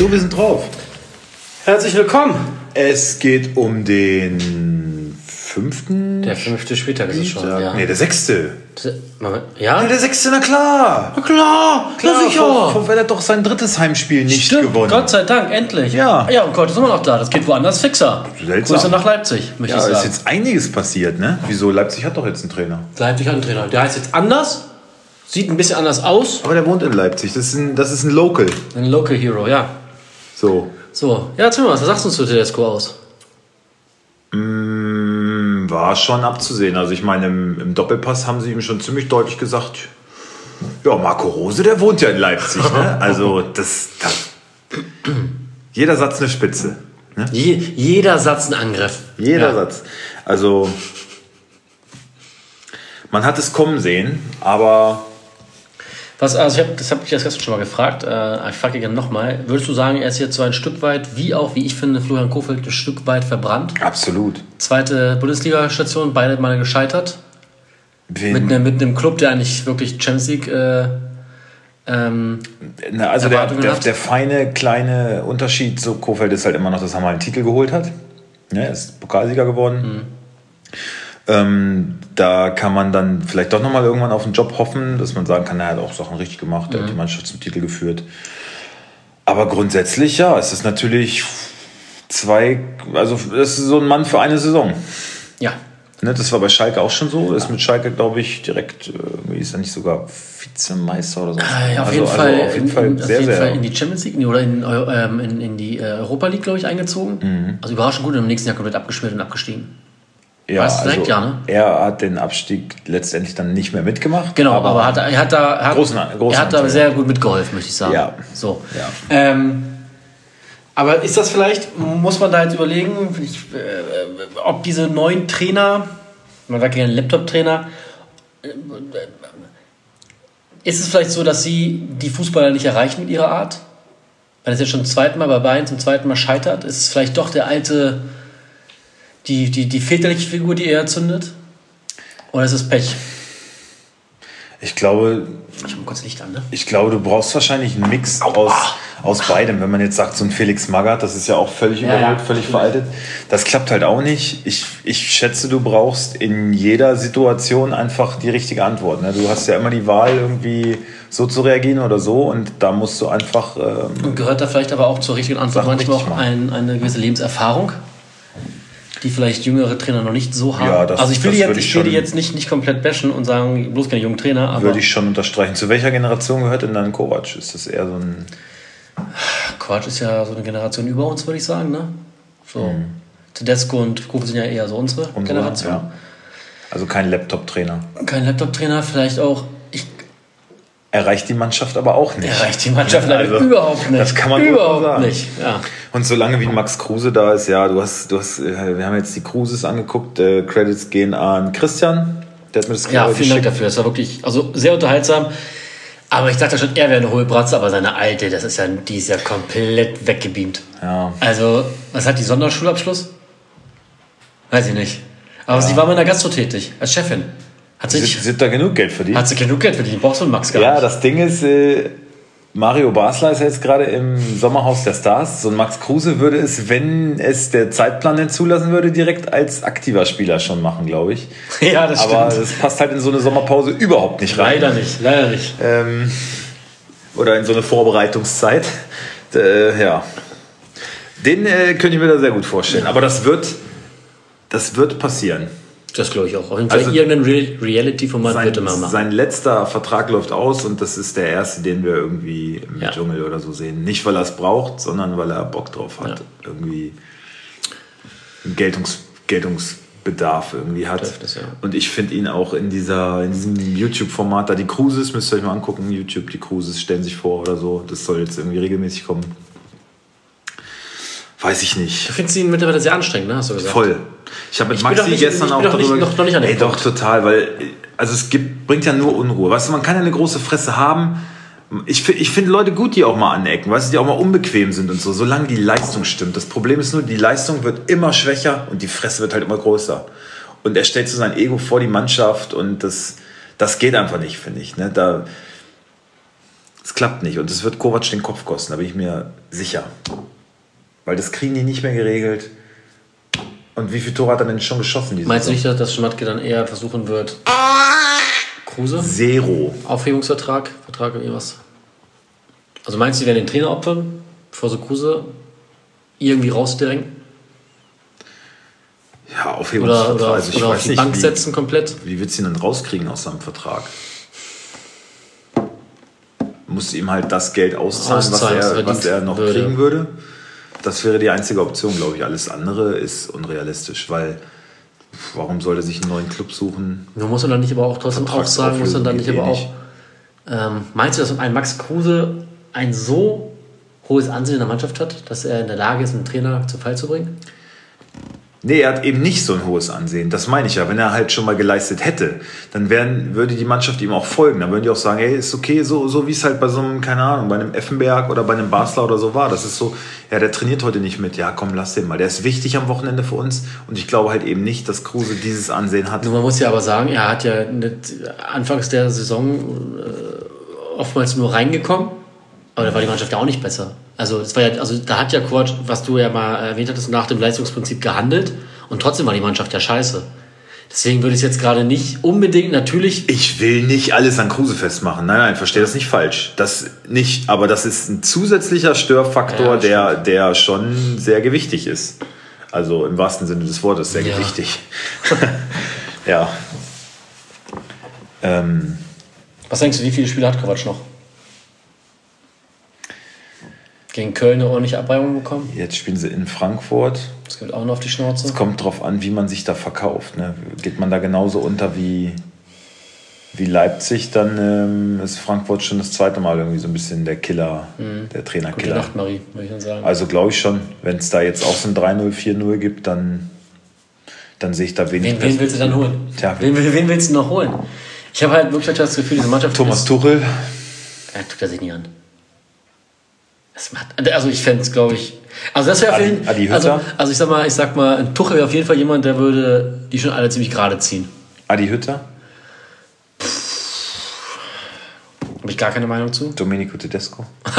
So, wir sind drauf. Herzlich willkommen. Es geht um den fünften. Der fünfte Spieltag ist es schon. Ja. Nee, der sechste. Moment. Ja? Ja, der sechste, na klar. Na klar, Klar, sicher. Vor, vor, weil er doch sein drittes Heimspiel nicht Stimmt, gewonnen. Gott sei Dank, endlich. Ja. Ja, und Gott ist immer noch da. Das geht woanders fixer. Seltsam. Grüße nach Leipzig, möchte ja, ich ist sagen. jetzt einiges passiert, ne? Wieso? Leipzig hat doch jetzt einen Trainer. Leipzig hat einen Trainer. Der heißt jetzt anders. Sieht ein bisschen anders aus. Aber der wohnt in Leipzig. Das ist ein, das ist ein Local. Ein Local Hero, ja. So. So, ja, mal was. Sagst du uns zu Tedesco aus? Mm, War schon abzusehen. Also ich meine, im, im Doppelpass haben sie ihm schon ziemlich deutlich gesagt, ja, Marco Rose, der wohnt ja in Leipzig. Ne? Also das, das jeder Satz eine Spitze. Ne? Je, jeder Satz ein Angriff. Jeder ja. Satz. Also man hat es kommen sehen, aber Was, also ich hab, das habe ich erst gestern schon mal gefragt. Äh, ich frage gerne nochmal. Würdest du sagen, er ist jetzt so ein Stück weit, wie auch, wie ich finde, Florian Kofeld ein Stück weit verbrannt? absolut. Zweite Bundesliga-Station, beide Male gescheitert. Wen- Mit, ne, mit einem Club, der eigentlich wirklich Champions League. Äh, ähm, Na, also der, der, der feine kleine Unterschied zu Kofeld ist halt immer noch, dass er mal einen Titel geholt hat. Ja, er ist Pokalsieger geworden. Ähm, da kann man dann vielleicht doch nochmal irgendwann auf den Job hoffen, dass man sagen kann, er hat auch Sachen richtig gemacht, er hat die Mannschaft zum Titel geführt. Aber grundsätzlich, ja, es ist natürlich zwei, also das ist so ein Mann für eine Saison. ja. Ne, das war bei Schalke auch schon so. Ist mit Schalke, glaube ich, direkt, äh, irgendwie ist er nicht sogar Vizemeister oder so. Äh, auf, Also- jeden also Fall, auf jeden in, Fall in, sehr, auf jeden sehr. Fall in die Champions League oder in, ähm, in, in die äh, Europa League, glaube ich, eingezogen. Mhm. Also überraschend gut und im nächsten Jahr komplett abgeschmiert und abgestiegen. Ja, Weißt du direkt, ja, ne? Er hat den Abstieg letztendlich dann nicht mehr mitgemacht. Genau, aber, hat, er hat da, hat, Großen- großen er hat da sehr gut mitgeholfen, möchte ich sagen. Ja. So. Ja. Ähm, aber ist das vielleicht, muss man da jetzt überlegen, ich, äh, ob diese neuen Trainer, man sagt gerne Laptop-Trainer, äh, ist es vielleicht so, dass sie die Fußballer nicht erreichen mit ihrer Art? Wenn es jetzt schon zum zweiten Mal bei Bayern zum zweiten Mal scheitert, ist es vielleicht doch der alte, die, die, die väterliche Figur, die er zündet? Oder ist es Pech? Ich glaube, Ich habe kurz Licht an, ne? ich glaube, du brauchst wahrscheinlich einen Mix aus, aus beidem. Wenn man jetzt sagt, so ein Felix Magath, das ist ja auch völlig Ja, überholt, ja. völlig veraltet. Das klappt halt auch nicht. Ich, ich schätze, du brauchst in jeder Situation einfach die richtige Antwort. Ne? Du hast ja immer die Wahl, irgendwie so zu reagieren oder so. Und da musst du einfach. Ähm, gehört da vielleicht aber auch zur richtigen Antwort manchmal auch ein, eine gewisse Lebenserfahrung, die vielleicht jüngere Trainer noch nicht so haben. Ja, das- also ich will, die jetzt, würde ich ich will die jetzt nicht, nicht komplett bashen und sagen, bloß keine jungen Trainer, aber würde ich schon unterstreichen. Zu welcher Generation gehört denn dann Kovac? Ist das eher so ein. Quatsch ist ja so eine Generation über uns, würde ich sagen. Ne? So. Tedesco und Kovac sind ja eher so unsere, Unsere, Generation. ja. Also kein Laptop-Trainer. Kein Laptop-Trainer, vielleicht auch. Ich Erreicht die Mannschaft aber auch nicht. erreicht die Mannschaft Ja, also, überhaupt nicht. Das kann man überhaupt sagen. nicht. Ja. Und solange wie Max Kruse da ist, ja, du hast, du hast, äh, wir haben jetzt die Kruses angeguckt, äh, Credits gehen an Christian, der hat mir das Ja, gerade vielen Dank geschickt. dafür. Das war wirklich also sehr unterhaltsam. Aber ich dachte schon, er wäre eine hohe Bratze, aber seine alte, das ist ja, die ist ja komplett weggebeamt. Ja. Also, was hat die Sonderschulabschluss? Weiß ich nicht. Aber sie war mal in der Gastro tätig, als Chefin. Hat Sie, sich, sie hat da genug Geld verdient. hat sie genug Geld verdient. Brauchst du Max gar Ja, nicht. das Ding ist, äh, Mario Basler ist ja jetzt gerade im Sommerhaus der Stars. So ein Max Kruse würde es, wenn es der Zeitplan denn zulassen würde, direkt als aktiver Spieler schon machen, glaube ich. Ja, das Aber stimmt. das passt halt in so eine Sommerpause überhaupt nicht rein. Leider nicht, leider nicht. ähm, oder in so eine Vorbereitungszeit. Äh, ja. Den äh, könnte ich mir da sehr gut vorstellen. Aber das wird, das wird passieren. Das glaube ich auch. Auf jeden Fall Also- irgendein Re Reality-Format wird immer machen. sein letzter Vertrag läuft aus und das ist der erste, den wir irgendwie im Ja. Dschungel oder so sehen. Nicht, weil er es braucht, sondern weil er Bock drauf hat. Ja. Irgendwie Geltungs, Geltungs Bedarf irgendwie hat. Bedürfnis, ja. Und ich finde ihn auch in, dieser, in diesem YouTube-Format, da die Cruises, müsst ihr euch mal angucken, YouTube, die Cruises stellen sich vor oder so. Das soll jetzt irgendwie regelmäßig kommen. Weiß ich nicht. Du findest ihn mittlerweile sehr anstrengend, ne? Hast du gesagt. Voll. Ich habe mit Ich Maxi doch nicht- gestern ich auch doch nicht- darüber noch- noch nicht an Ey, doch, total, weil also es gibt, bringt ja nur Unruhe. Weißt du, man kann ja eine große Fresse haben. Ich, ich finde Leute gut, die auch mal anecken, weißt du, die auch mal unbequem sind und so, solange die Leistung stimmt. Das Problem ist nur, die Leistung wird immer schwächer und die Fresse wird halt immer größer. Und er stellt so sein Ego vor die Mannschaft und das, das geht einfach nicht, finde ich. Ne? Da, es klappt nicht und es wird Kovac den Kopf kosten, da bin ich mir sicher. Weil das kriegen die nicht mehr geregelt. Und wie viel Tore hat er denn schon geschossen? Diese Meinst du nicht, dass, Schmatke dann eher versuchen wird, Kruse? Zero. Aufhebungsvertrag? Vertrag oder irgendwas? Also meinst du, die werden den Trainer opfern, bevor sie Kruse irgendwie rausdrängen? Ja, Oder, Aufhebungsvertrag. oder, also ich oder auf weiß die nicht, Bank wie, setzen komplett? wie willst du ihn dann rauskriegen aus seinem Vertrag? Musst du ihm halt das Geld auszahlen, was er was er noch würde. kriegen würde. Das wäre die einzige Option, glaube ich. Alles andere ist unrealistisch, weil warum soll er sich einen neuen Club suchen? Du musst dann nicht aber auch trotzdem auch sagen, muss dann, dann nicht aber Vertragsauflösung auch. Ähm, meinst du, dass ein Max Kruse ein so hohes Ansehen in der Mannschaft hat, dass er in der Lage ist, einen Trainer zu Fall zu bringen? Nee, er hat eben nicht so ein hohes Ansehen. Das meine ich ja. Wenn er halt schon mal geleistet hätte, dann wären, würde die Mannschaft ihm auch folgen. Dann würden die auch sagen, hey, ist okay, so, so wie es halt bei so einem, keine Ahnung, bei einem Effenberg oder bei einem Basler oder so war. Das ist so, ja, der trainiert heute nicht mit. Ja, komm, lass den mal. Der ist wichtig am Wochenende für uns. Und ich glaube halt eben nicht, dass Kruse dieses Ansehen hat. Nur man muss ja aber sagen, er hat ja nicht, anfangs der Saison äh, oftmals nur reingekommen, aber da war die Mannschaft ja auch nicht besser. Also, das war ja, also da hat ja Kovac, was du ja mal erwähnt hattest, nach dem Leistungsprinzip gehandelt und trotzdem war die Mannschaft ja scheiße. Deswegen würde ich es jetzt gerade nicht unbedingt, natürlich, Ich will nicht alles an Kruse festmachen. Nein, nein, verstehe das nicht falsch. Das nicht, aber das ist ein zusätzlicher Störfaktor, Ja, der, der schon sehr gewichtig ist. Also im wahrsten Sinne des Wortes sehr Ja. gewichtig. ja. Ähm, was denkst du, wie viele Spiele hat Kovac noch? Gegen Köln eine ordentliche Abreibung bekommen. jetzt spielen sie in Frankfurt. Das gibt auch noch auf die Schnauze. Es kommt drauf an, wie man sich da verkauft. Ne? Geht man da genauso unter wie, wie Leipzig, dann ähm, ist Frankfurt schon das zweite Mal irgendwie so ein bisschen der Killer, der Mhm. Gute Trainerkiller. Nacht, Marie, würde ich dann sagen. Also glaube ich schon, wenn es da jetzt auch so ein 3-0, 4-0 gibt, dann, dann sehe ich da wenig wen, wen willst du dann holen? Tja, wen, wen, willst du noch holen? Ich habe halt wirklich das Gefühl, diese Mannschaft Thomas ist, Tuchel, Ja, tut er sich nie an. Das macht, also ich fände es, glaube ich. Also das wäre auf jeden Adi Hütter? also, also ich sag mal, ich sag mal, ein Tuchel wäre auf jeden Fall jemand, der würde die schon alle ziemlich gerade ziehen. Adi Hütter, Habe ich gar keine Meinung zu. Domenico Tedesco.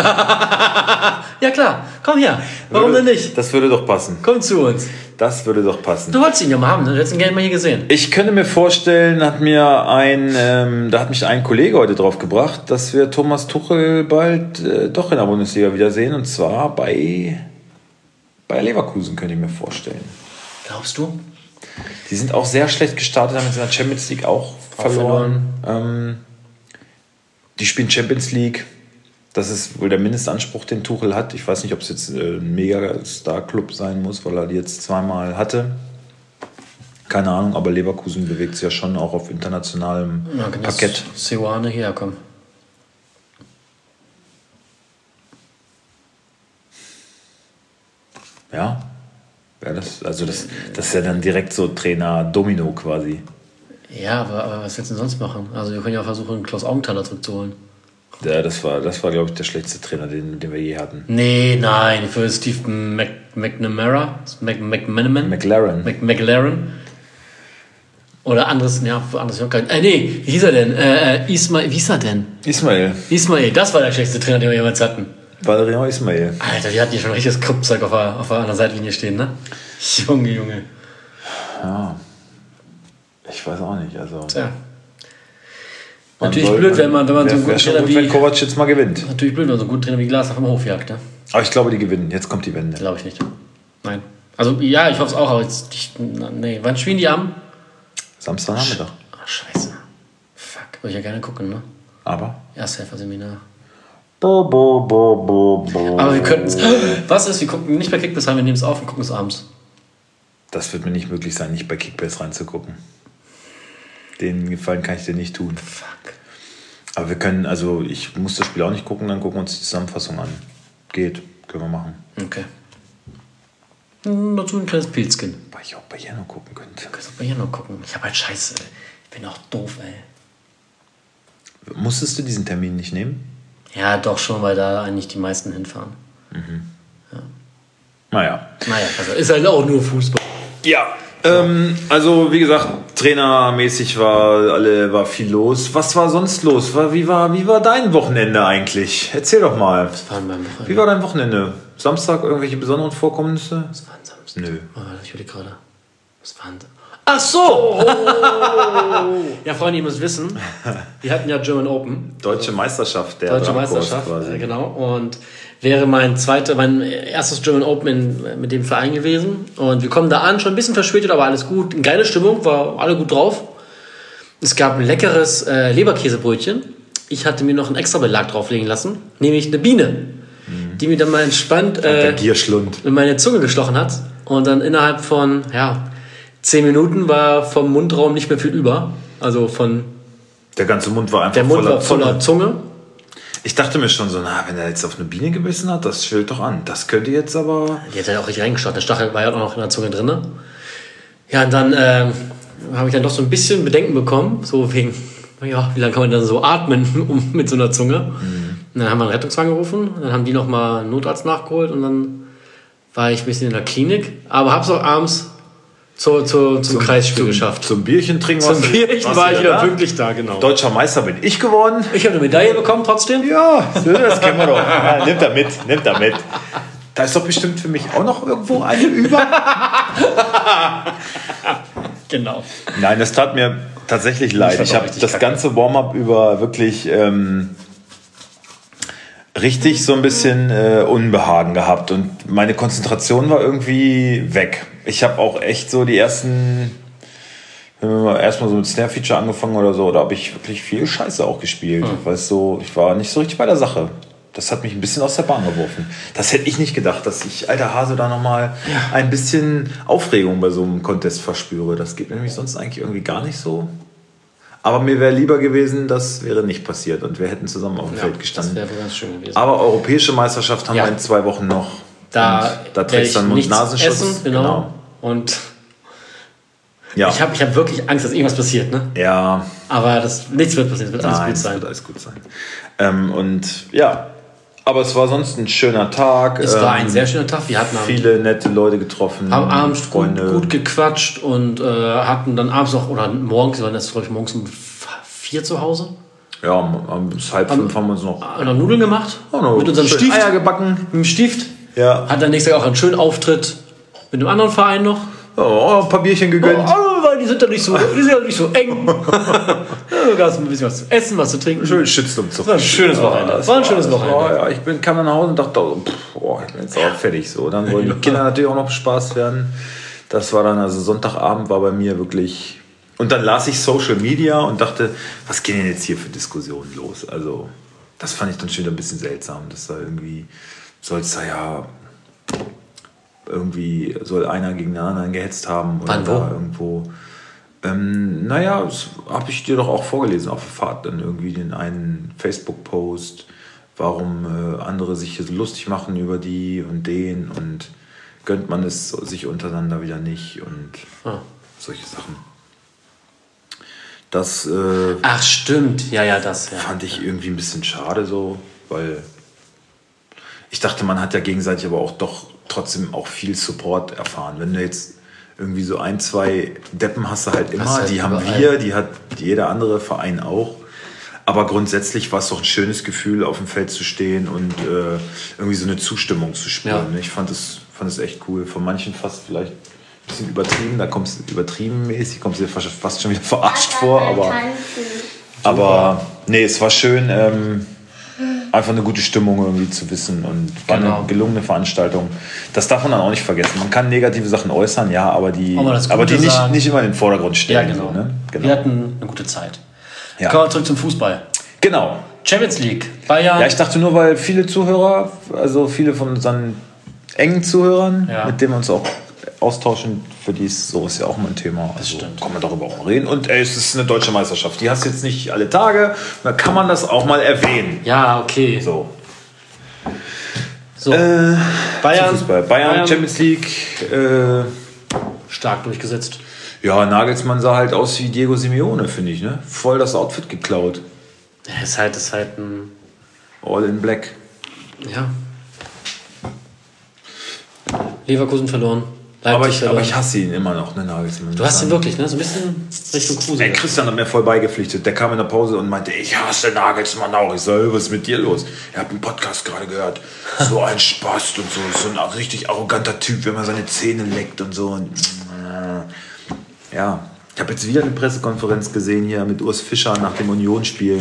Ja klar, komm her. Warum denn nicht? Das würde doch passen. Komm zu uns. Das würde doch passen. Du wolltest ihn ja mal haben, ne? du hättest ihn gerne mal hier gesehen. Ich könnte mir vorstellen, hat mir ein, ähm, da hat mich ein Kollege heute drauf gebracht, dass wir Thomas Tuchel bald äh, doch in der Bundesliga wiedersehen und zwar bei, bei Leverkusen, könnte ich mir vorstellen. Glaubst du? Die sind auch sehr schlecht gestartet, haben jetzt in der Champions League auch, verloren. Ähm, die spielen Champions League. Das ist wohl der Mindestanspruch, den Tuchel hat. Ich weiß nicht, ob es jetzt äh, ein Mega-Star-Club sein muss, weil er die jetzt zweimal hatte. Keine Ahnung, aber Leverkusen bewegt sich ja schon auch auf internationalem Ja, kann das Parkett. Seoane herkommen. Ja. ja das, also das, das ist ja dann direkt so Trainer Domino quasi. Ja, aber, aber was willst du denn sonst machen? Also wir können ja versuchen, Klaus Augenthaler zurückzuholen. Ja, das war, das war glaube ich, der schlechteste Trainer, den, den wir je hatten. Nee, nein, für Steve Mac, McNamara, Mac, McManaman, McLaren. Mac, McLaren. Oder anderes, ja, für anderes, kein, äh, nee, wie hieß er denn? Äh, äh, Ismail, wie hieß er denn? Ismail. Ismail, das war der schlechteste Trainer, den wir jemals hatten. Valerian Ismail. Alter, die hatten hier schon richtiges Kruppzeug auf der, auf der anderen Seitlinie stehen, ne? Junge, Junge. Ich weiß auch nicht. Also, Tja. Man Natürlich soll- blöd, wenn man, wenn man so einen wär, wär guten Trainer gut, wenn wie. Kovac jetzt mal gewinnt. Natürlich blöd, wenn man so einen guten Trainer wie Glas auf dem Hof jagt, ne? Aber ich glaube, die gewinnen. Jetzt kommt die Wende. Glaube ich nicht. Nein. Also, ja, ich hoffe es auch, aber jetzt. Ich, nee, wann spielen die am? Samstagnachmittag. Ach, scheiße. Fuck. Würde ich ja gerne gucken, ne? Aber. Ersthelfer-Seminar. Bo, bo, bo, bo, bo. Aber wir könnten es. Was ist? Wir gucken nicht bei Kickbiss haben, wir nehmen es auf und gucken es abends. das wird mir nicht möglich sein, nicht bei Kickbase reinzugucken. Den Gefallen kann ich dir nicht tun. Fuck. Aber wir können, also ich muss das Spiel auch nicht gucken, dann gucken wir uns die Zusammenfassung an. Geht, können wir machen. Okay. Dazu ein kleines Pilzkin. Weil ich auch bei Jano gucken könnte. Kannst du mal hier noch gucken. Ich habe halt Scheiße. ey. Ich bin auch doof, ey. Musstest du diesen Termin nicht nehmen? Ja, doch schon, weil da eigentlich die meisten hinfahren. Naja. Naja, also ist halt auch nur Fußball. Ja, ähm, also wie gesagt, trainermäßig war alle war viel los. Was war sonst los? War, wie, war, wie war dein Wochenende eigentlich? Erzähl doch mal. Fahren beim Wochenende. Wie war dein Wochenende? Samstag irgendwelche besonderen Vorkommnisse? Was war denn Samstag? Nö. Oh, ich überlege gerade. Was war denn? Ach so! ja, Freunde, ihr müsst wissen, wir hatten ja German Open. Deutsche Meisterschaft, der Deutsche Meisterschaft, quasi. äh, genau. Und wäre mein zweiter, mein erstes German Open in, mit dem Verein gewesen. Und wir kommen da an, schon ein bisschen verspätet, aber alles gut. Eine geile Stimmung, war alle gut drauf. Es gab ein leckeres äh, Leberkäsebrötchen. Ich hatte mir noch einen extra Belag drauflegen lassen, nämlich eine Biene, die mir dann mal entspannt äh, in meine Zunge gestochen hat. Und dann innerhalb von, ja, zehn Minuten war vom Mundraum nicht mehr viel über. Also von, Der ganze Mund war einfach der Mund voller war voller Zunge. Zunge. Ich dachte mir schon so, na, wenn er jetzt auf eine Biene gebissen hat, das schwillt doch an. Das könnte jetzt aber. Die hat ja auch richtig reingestochen. Der Stachel war ja auch noch in der Zunge drin. Ja, und dann ähm, habe ich dann doch so ein bisschen Bedenken bekommen. So wegen, ja, wie lange kann man dann so atmen um, mit so einer Zunge? Und dann haben wir einen Rettungswagen gerufen. Dann haben die nochmal einen Notarzt nachgeholt. Und dann war ich ein bisschen in der Klinik. Aber habe es auch abends zur, zur, zum, Kreisspiel geschafft. Zum Bierchen trinken Zum Bierchen war ich wieder da? pünktlich da, genau. Deutscher Meister bin ich geworden. Ich habe eine Medaille bekommen trotzdem. Ja, das kennen wir doch. Ja, nimmt er mit, nimmt er mit. Da ist doch bestimmt für mich auch noch irgendwo eine über. Genau. Nein, das tat mir tatsächlich leid. Ich habe das ganze Warm-up über wirklich ähm, richtig so ein bisschen äh, Unbehagen gehabt und meine Konzentration war irgendwie weg. Ich habe auch echt so die ersten, wenn wir mal erstmal so mit Snare-Feature angefangen oder so, da habe ich wirklich viel Scheiße auch gespielt. Hm. Weil so, ich war nicht so richtig bei der Sache. Das hat mich ein bisschen aus der Bahn geworfen. Das hätte ich nicht gedacht, dass ich, alter Hase, da nochmal ein bisschen Aufregung bei so einem Contest verspüre. Das geht mir nämlich sonst eigentlich irgendwie gar nicht so. Aber mir wäre lieber gewesen, das wäre nicht passiert und wir hätten zusammen auf dem Feld Das gestanden. wäre wohl ganz schön gewesen. Aber europäische Meisterschaft haben Ja. wir in zwei Wochen noch. Da Und da trägst ich du dann Mund-Nasenschutz. essen, genau. Und Ja. ich habe ich hab wirklich Angst, dass irgendwas passiert, ne? ja, Aber das, nichts wird passieren, es wird alles gut es sein. wird alles gut sein. Ähm, und ja, aber es war sonst ein schöner Tag. Es war ähm, ein sehr schöner Tag. Wir hatten viele nette Leute getroffen. haben abends gut, gut gequatscht und äh, hatten dann abends noch, oder morgens, wir waren das glaube ich morgens um vier zu Hause, Ja, um, bis halb fünf haben wir uns noch haben noch Nudeln gemacht Oh, no. mit unserem Stift. Eier gebacken. Mit dem Stift. Ja. Hat dann nächstes Jahr auch einen schönen Auftritt mit einem anderen Verein noch. Oh, ein paar Bierchen gegönnt. Oh, weil die sind ja nicht so, die sind ja nicht so eng. ja, gab ein bisschen was zu essen, was zu trinken. Schön Schützlumzug. war ein schönes Wochenende. das War ein schönes Wochenende. war- ja, ich bin, kam dann nach Hause und dachte, oh, pff, oh, ich bin jetzt auch fertig. So. Dann wollen die Kinder natürlich auch noch bespaßt werden. Das war dann, also Sonntagabend war bei mir wirklich. Und dann las ich Social Media und dachte, was gehen denn jetzt hier für Diskussionen los? Also, das fand ich dann schon wieder ein bisschen seltsam, dass da irgendwie soll es da ja irgendwie soll einer gegen den anderen gehetzt haben oder Wann, wo? irgendwo. Ähm, naja, das habe ich dir doch auch vorgelesen auf der Fahrt, dann irgendwie den einen Facebook-Post, warum äh, andere sich hier so lustig machen über die und den und gönnt man es sich untereinander wieder nicht und Ah. solche Sachen. Das äh, Ach, stimmt. Ja, ja, das. Ja. fand ich irgendwie ein bisschen schade so, weil ich dachte, man hat ja gegenseitig aber auch doch trotzdem auch viel Support erfahren. Wenn du jetzt irgendwie so ein, zwei Deppen hast du halt immer, halt die haben wir, die hat jeder andere Verein auch. Aber grundsätzlich war es doch ein schönes Gefühl, auf dem Feld zu stehen und äh, irgendwie so eine Zustimmung zu spüren. Ja. Ich fand es fand es echt cool. Von manchen fast vielleicht ein bisschen übertrieben, da kommst du übertrieben mäßig, kommst du dir fast, fast schon wieder verarscht vor, aber. Aber nee, es war schön, ähm, einfach eine gute Stimmung irgendwie zu wissen und war Genau. eine gelungene Veranstaltung. Das darf man dann auch nicht vergessen. Man kann negative Sachen äußern, ja, aber die, Aber die nicht, sagen. nicht immer in den Vordergrund Ja, stellen. genau. So, ne? Wir genau. hatten eine gute Zeit. Ja. Kommen wir zurück zum Fußball. genau. Champions League. Bayern. Ja, ich dachte nur, weil viele Zuhörer, also viele von unseren engen Zuhörern, Ja. mit denen wir uns auch austauschen, für die ist sowas ja auch mal ein Thema. Also stimmt. kann man darüber auch reden. Und ey, es ist eine deutsche Meisterschaft. Die hast du jetzt nicht alle Tage. Da kann man das auch mal erwähnen. Ja, okay. So. So, Äh, Bayern, Fußball. Bayern, Champions League. Äh, stark durchgesetzt. ja, Nagelsmann sah halt aus wie Diego Simeone, finde ich. Ne? Voll das Outfit geklaut. Ja, ist halt, ist halt ein. All in black. Ja. Leverkusen verloren. Aber ich, aber ich hasse ihn immer noch, ne, Nagelsmann. du hast ihn wirklich, ne? So ein bisschen Richtung Kruse. Ey, Christian hat mir voll beigepflichtet. Der kam in der Pause und meinte, ich hasse Nagelsmann auch. Ich so, was ist mit dir los? Ich habe einen Podcast gerade gehört. So ein Spaß und so. So ein richtig arroganter Typ, wenn man seine Zähne leckt und so. Und, äh, ja, ich habe jetzt wieder eine Pressekonferenz gesehen hier mit Urs Fischer nach dem Unionsspiel.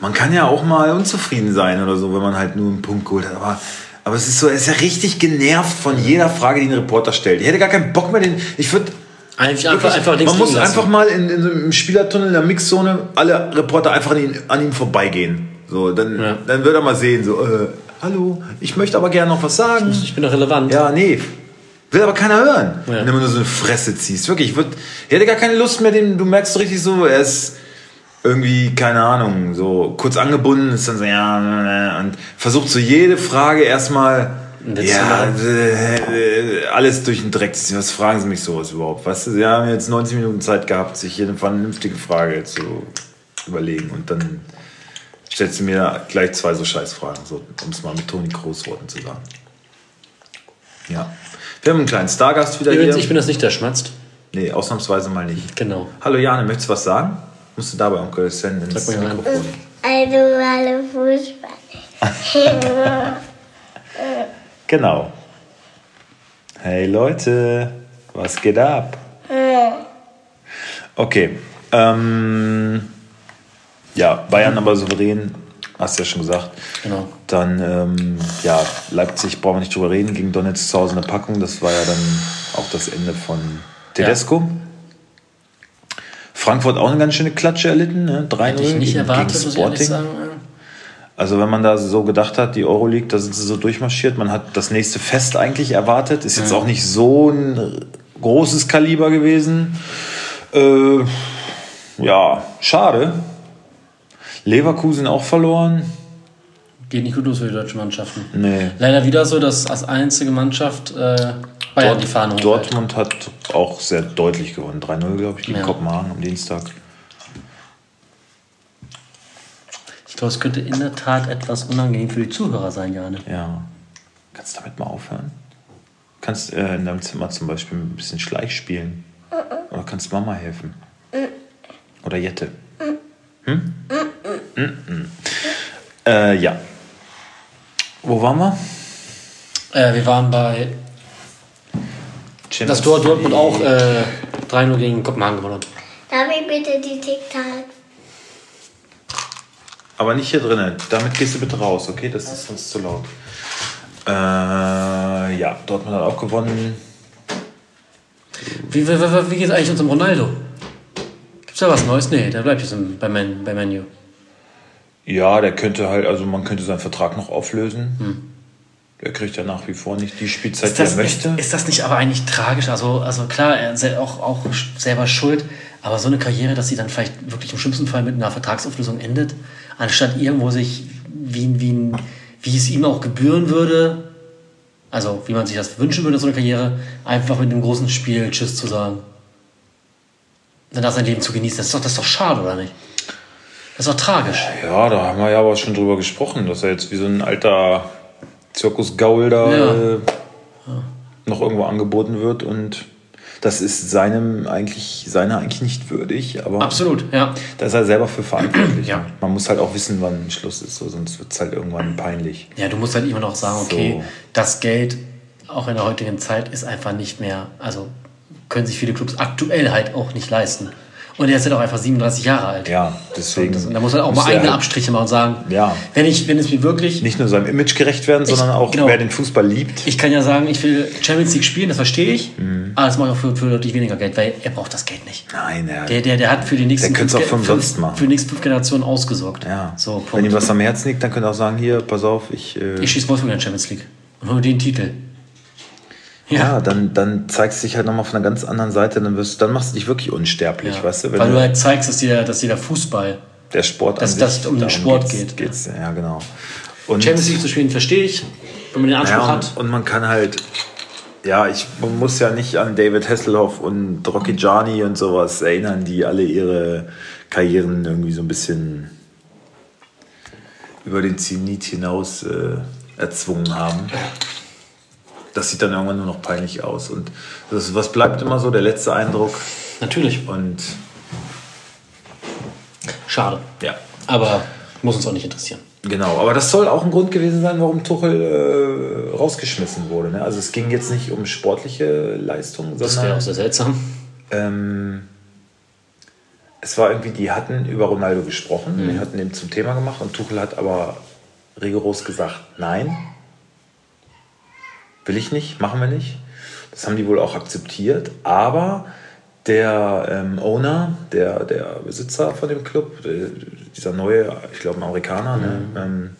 Man kann ja auch mal unzufrieden sein oder so, wenn man halt nur einen Punkt geholt hat. Aber, aber es ist so, er ist ja richtig genervt von jeder Frage, die ein Reporter stellt. Ich hätte gar keinen Bock mehr, den. Ich würde Einfach, einfach, einfach links man muss lassen. einfach mal in, in so einem Spielertunnel, in der Mixzone, alle Reporter einfach an, ihn, an ihm vorbeigehen. So, dann, Ja. dann wird er mal sehen, so, äh, hallo, ich möchte aber gerne noch was sagen. Ich bin doch relevant. Ja, nee. Will aber keiner hören. Ja. Wenn du nur so eine Fresse ziehst. Wirklich, ich, würd, ich hätte gar keine Lust mehr, den, du merkst so richtig so, er ist irgendwie, keine Ahnung, so kurz angebunden, ist dann so, ja, und versucht so jede Frage erstmal, ja, äh, äh, alles durch den Dreck zu ziehen. Was fragen sie mich sowas überhaupt? Weißt du, sie haben jetzt 90 Minuten Zeit gehabt, sich hier eine vernünftige Frage zu überlegen und dann stellst du mir gleich zwei so Scheißfragen, so, um es mal mit Toni Kroos Worten zu sagen. Ja. Wir haben einen kleinen Stargast wieder Übrigens, hier. ich bin das nicht, der schmatzt. nee, ausnahmsweise mal nicht. Genau. Hallo Jane, möchtest du was sagen? Musst du dabei Onkel Sven ins. Mikrofon. Also alle Fußball. Genau. Hey Leute, was geht ab? Okay. Ähm, ja, Bayern aber souverän, hast du ja schon gesagt. Genau. Dann, ähm, ja, Leipzig brauchen wir nicht drüber reden, gegen Donetsk zu Hause eine Packung. Das war ja dann auch das Ende von Tedesco. Frankfurt auch eine ganz schöne Klatsche erlitten, ne? 3-0 Hätte ich nicht gegen, erwartet, gegen muss ich ehrlich Sporting. sagen. Also wenn man da so gedacht hat, die Euroleague, da sind sie so durchmarschiert, man hat das nächste Fest eigentlich erwartet, ist jetzt auch nicht so ein großes Kaliber gewesen. Äh, ja, schade. Leverkusen auch verloren. Geht nicht gut los für die deutschen Mannschaften. Nee. Leider wieder so, dass als einzige Mannschaft äh, Bayern die Fahne. Dortmund hat auch sehr deutlich gewonnen. 3-0, glaube ich, gegen Ja. Kopenhagen am Dienstag. Ich glaube, es könnte in der Tat etwas unangenehm für die Zuhörer sein, Jane. Ja. Kannst du damit mal aufhören? Kannst äh, in deinem Zimmer zum Beispiel ein bisschen Schleich spielen? Oder kannst Mama helfen? Oder Jette? Hm? Mm-mm. Äh, ja. Wo waren wir? Äh, wir waren bei, dass Dort Dortmund auch äh, 3-0 gegen Kopenhagen gewonnen hat. Darf ich bitte die TikTok? Aber nicht hier drinnen. Damit gehst du bitte raus, okay? Das ist sonst zu laut. Äh, ja, Dortmund hat auch gewonnen. Wie, wie, wie, wie geht es eigentlich unserem Ronaldo? Gibt's da was Neues? Nee, der bleibt jetzt bei, Man, bei Manu. Ja, der könnte halt, also man könnte seinen Vertrag noch auflösen. Der kriegt ja nach wie vor nicht die Spielzeit, Ist die das, er ist, möchte. ist das nicht aber eigentlich tragisch? Also, also klar, er ist auch, auch selber schuld, aber so eine Karriere, dass sie dann vielleicht wirklich im schlimmsten Fall mit einer Vertragsauflösung endet, anstatt irgendwo sich, wie, wie, wie es ihm auch gebühren würde, also wie man sich das wünschen würde, so eine Karriere, einfach mit einem großen Spiel Tschüss zu sagen. Danach sein Leben zu genießen. Das ist doch, das ist doch schade, oder nicht? Das ist doch tragisch. Ja, da haben wir ja aber schon drüber gesprochen, dass er jetzt wie so ein alter Zirkusgaul da Ja. äh, noch irgendwo angeboten wird und das ist seinem eigentlich, seiner eigentlich nicht würdig, aber Absolut, ja. da ist er selber für verantwortlich. Ja. Man muss halt auch wissen, wann Schluss ist, so, sonst wird es halt irgendwann peinlich. Ja, du musst halt immer noch sagen, okay, So. das Geld auch in der heutigen Zeit ist einfach nicht mehr, also können sich viele Clubs aktuell halt auch nicht leisten. Und er ist halt auch einfach 37 Jahre alt. Ja, deswegen. Und da muss man auch mal eigene halt Abstriche machen und sagen, Ja. wenn, ich, wenn es mir wirklich, Nicht nur seinem Image gerecht werden, sondern auch, genau. wer den Fußball liebt. ich kann ja sagen, ich will Champions League spielen, das verstehe ich, Mhm. aber das mache ich auch für, für deutlich weniger Geld, weil er braucht das Geld nicht. Nein, er, Der, der, der hat für die nächsten, Der könnte es auch fünf, fünf, machen. für die nächsten fünf Generationen ausgesorgt. ja. So, Wenn ihm was am Herzen liegt, dann könnte er auch sagen, hier, pass auf, ich... Äh, Ich schieße Wolfsburg in der Champions League und hole den Titel. Ja, dann, dann zeigst du dich halt nochmal von einer ganz anderen Seite, dann, wirst, dann machst du dich wirklich unsterblich, weißt du? Weil du du halt zeigst, dass dir, dass dir der Fußball, der Sport dass das um den Sport geht's, geht. Geht's, ja, genau. Und, Champions League zu spielen, verstehe ich, wenn man den Anspruch ja, hat. und, und man kann halt, ja, ich man muss ja nicht an David Hasselhoff und Rocky Gianni und sowas erinnern, die alle ihre Karrieren irgendwie so ein bisschen über den Zenit hinaus äh, erzwungen haben. Das sieht dann irgendwann nur noch peinlich aus. Und das, was bleibt immer so, der letzte Eindruck. Natürlich. Und Schade. ja, Aber muss uns auch nicht interessieren. Genau, aber das soll auch ein Grund gewesen sein, warum Tuchel äh, rausgeschmissen wurde. Ne? Also es ging jetzt nicht um sportliche Leistung, Das wäre auch sehr seltsam. ähm, es war irgendwie, die hatten über Ronaldo gesprochen, Mhm. die hatten ihn zum Thema gemacht und Tuchel hat aber rigoros gesagt, nein, will ich nicht, machen wir nicht. Das haben die wohl auch akzeptiert, aber der ähm, Owner, der, der Besitzer von dem Club, äh, dieser neue, ich glaube, ein Amerikaner, ne, ähm,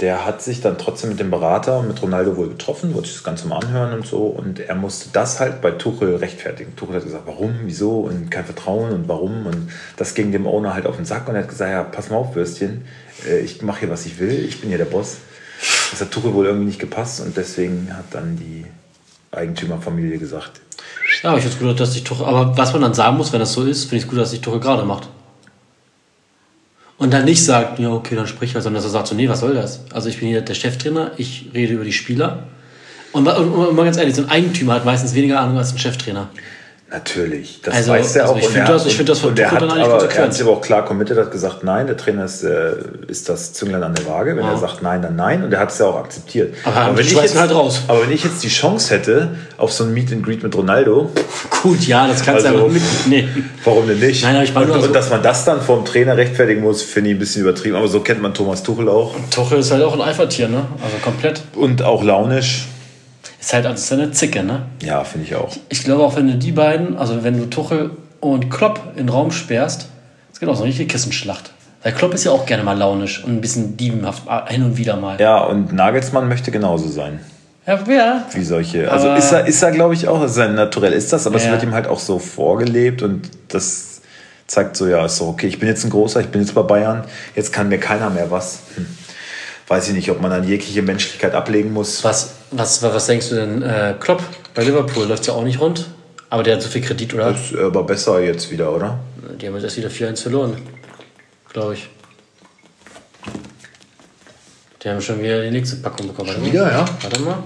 der hat sich dann trotzdem mit dem Berater, mit Ronaldo wohl getroffen, wollte sich das Ganze mal anhören und so. Und er musste das halt bei Tuchel rechtfertigen. Tuchel hat gesagt, warum, wieso und kein Vertrauen und warum. Und das ging dem Owner halt auf den Sack. Und er hat gesagt, ja, pass mal auf, Würstchen, äh, ich mache hier, was ich will, ich bin hier der Boss. Das hat Tuchel wohl irgendwie nicht gepasst und deswegen hat dann die Eigentümerfamilie gesagt, Ja, aber ich finde es gut, dass sich Tuchel. Aber was man dann sagen muss, wenn das so ist, finde ich es gut, dass sich Tuchel gerade macht. Und dann nicht sagt, ja, okay, dann sprich halt, sondern dass er sagt so, nee, was soll das? Also ich bin hier der Cheftrainer, ich rede über die Spieler. Und, und, und mal ganz ehrlich, so ein Eigentümer hat meistens weniger Ahnung als ein Cheftrainer. Natürlich, das Also- weiß er also auch. ich und find er das- ich find das von er Tuchel hat dann aber, er konsequent. hat sich aber auch klar committed, hat gesagt, nein, der Trainer ist, äh, ist das Zünglein an der Waage. Wenn Ja. er sagt nein, dann nein. Und er hat es ja auch akzeptiert. Aber die wenn ich jetzt, halt raus. aber wenn ich jetzt die Chance hätte auf so ein Meet and Greet mit Ronaldo, Gut, ja, das kannst Also- du aber mitnehmen. warum denn nicht? Nein, aber ich meine und, so- und dass man das dann vom Trainer rechtfertigen muss, finde ich ein bisschen übertrieben. Aber so kennt man Thomas Tuchel auch. Tuchel ist halt auch ein Eifertier, ne? Also komplett. Und auch launisch. Ist halt also ist eine Zicke, ne? Ja, finde ich auch. Ich glaube auch, wenn du die beiden, also wenn du Tuchel und Klopp in den Raum sperrst, es gibt auch so eine richtige Kissenschlacht. Weil Klopp ist ja auch gerne mal launisch und ein bisschen diebenhaft, äh, hin und wieder mal. Ja, und Nagelsmann möchte genauso sein. Ja, ja. wie solche. Also Aber- ist er, ist er glaube ich, auch. Sein Naturell ist das, aber es Ja. wird ihm halt auch so vorgelebt und das zeigt so, ja, ist so, okay, ich bin jetzt ein Großer, ich bin jetzt bei Bayern, jetzt kann mir keiner mehr was. Hm. Weiß ich nicht, ob man dann jegliche Menschlichkeit ablegen muss. Was, was, was denkst du denn? Äh, Klopp bei Liverpool läuft ja auch nicht rund. Aber der hat so viel Kredit, oder? Ist aber besser jetzt wieder, oder? Die haben jetzt erst wieder 4-1 verloren. Glaube ich. Die haben schon wieder die nächste Packung bekommen. Mal. wieder, ja? Warte mal.